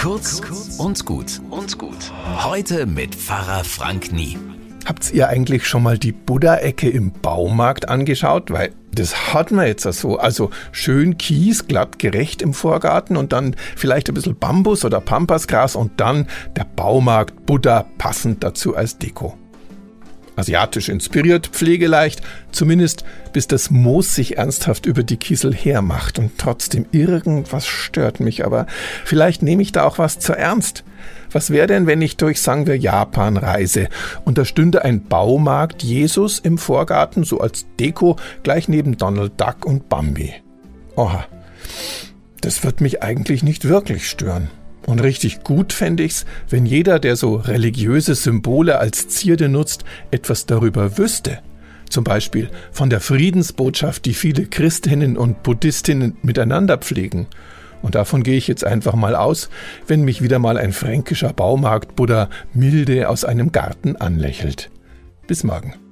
Kurz und gut und gut. Heute mit Pfarrer Frank Nie. Habt ihr eigentlich schon mal die Buddha-Ecke im Baumarkt angeschaut? Weil das hat man jetzt so. Also schön Kies, glatt gerecht im Vorgarten und dann vielleicht ein bisschen Bambus oder Pampasgras und dann der Baumarkt Buddha passend dazu als Deko. Asiatisch inspiriert, pflegeleicht, zumindest bis das Moos sich ernsthaft über die Kiesel hermacht und trotzdem irgendwas stört mich, aber vielleicht nehme ich da auch was zu ernst. Was wäre denn, wenn ich durch, sagen wir, Japan reise und da stünde ein Baumarkt Jesus im Vorgarten, so als Deko, gleich neben Donald Duck und Bambi? Oha, das wird mich eigentlich nicht wirklich stören. Und richtig gut fände ich's, wenn jeder, der so religiöse Symbole als Zierde nutzt, etwas darüber wüsste. Zum Beispiel von der Friedensbotschaft, die viele Christinnen und Buddhistinnen miteinander pflegen und davon gehe ich jetzt einfach mal aus, wenn mich wieder mal ein fränkischer Baumarkt Buddha milde aus einem Garten anlächelt. Bis morgen.